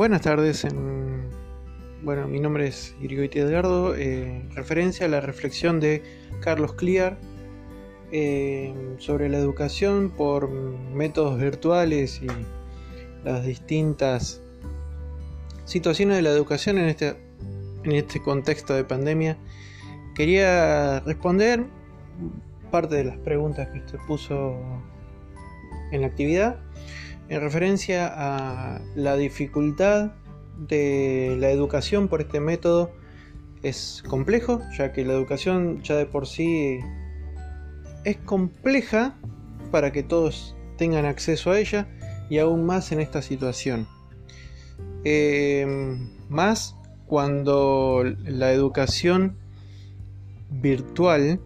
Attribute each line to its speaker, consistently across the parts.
Speaker 1: buenas tardes. bueno, mi nombre es Irigoiti Edgardo. Eh, referencia a la reflexión de Carlos Clear eh, sobre la educación por métodos virtuales y las distintas situaciones de la educación en este, en este contexto de pandemia. Quería responder parte de las preguntas que usted puso en la actividad en referencia a la dificultad de la educación por este método es complejo, ya que la educación ya de por sí es compleja para que todos tengan acceso a ella y aún más en esta situación. Em, más cuando la educación virtual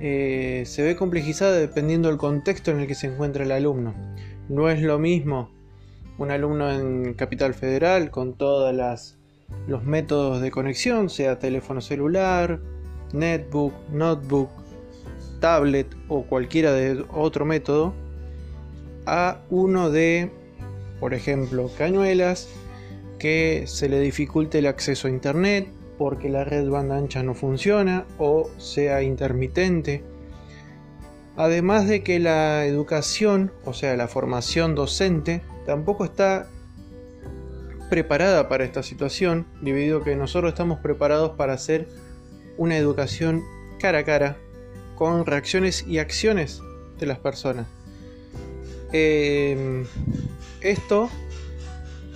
Speaker 1: eh, se ve complejizada dependiendo del contexto en el que se encuentra el alumno. No es lo mismo un alumno en Capital Federal con todos los métodos de conexión, sea teléfono celular, netbook, notebook, tablet o cualquiera de otro método, a uno de, por ejemplo, cañuelas, que se le dificulte el acceso a internet porque la red banda ancha no funciona o sea intermitente Además de que la educación, o sea, la formación docente, tampoco está preparada para esta situación, debido a que nosotros estamos preparados para hacer una educación cara a cara, con reacciones y acciones de las personas. Em, esto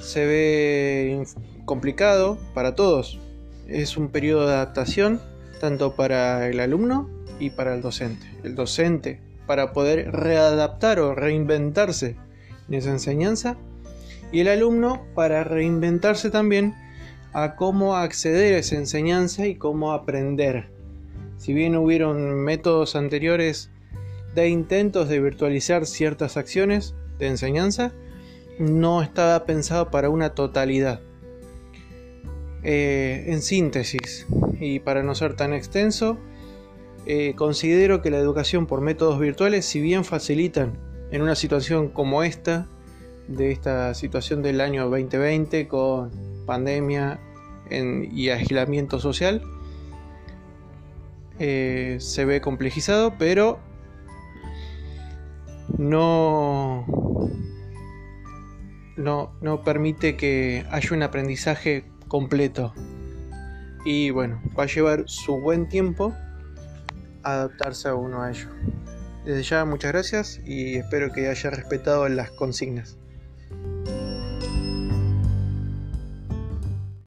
Speaker 1: se ve complicado para todos. Es un periodo de adaptación tanto para el alumno y para el docente. El docente para poder readaptar o reinventarse en esa enseñanza y el alumno para reinventarse también a cómo acceder a esa enseñanza y cómo aprender. Si bien hubieron métodos anteriores de intentos de virtualizar ciertas acciones de enseñanza, no estaba pensado para una totalidad. Eh, en síntesis, y para no ser tan extenso, eh, considero que la educación por métodos virtuales, si bien facilitan en una situación como esta, de esta situación del año 2020 con pandemia y aislamiento social, eh, se ve complejizado, pero no, no, no permite que haya un aprendizaje completo. Y bueno, va a llevar su buen tiempo adaptarse a uno a ello. Desde ya muchas gracias y espero que haya respetado las consignas.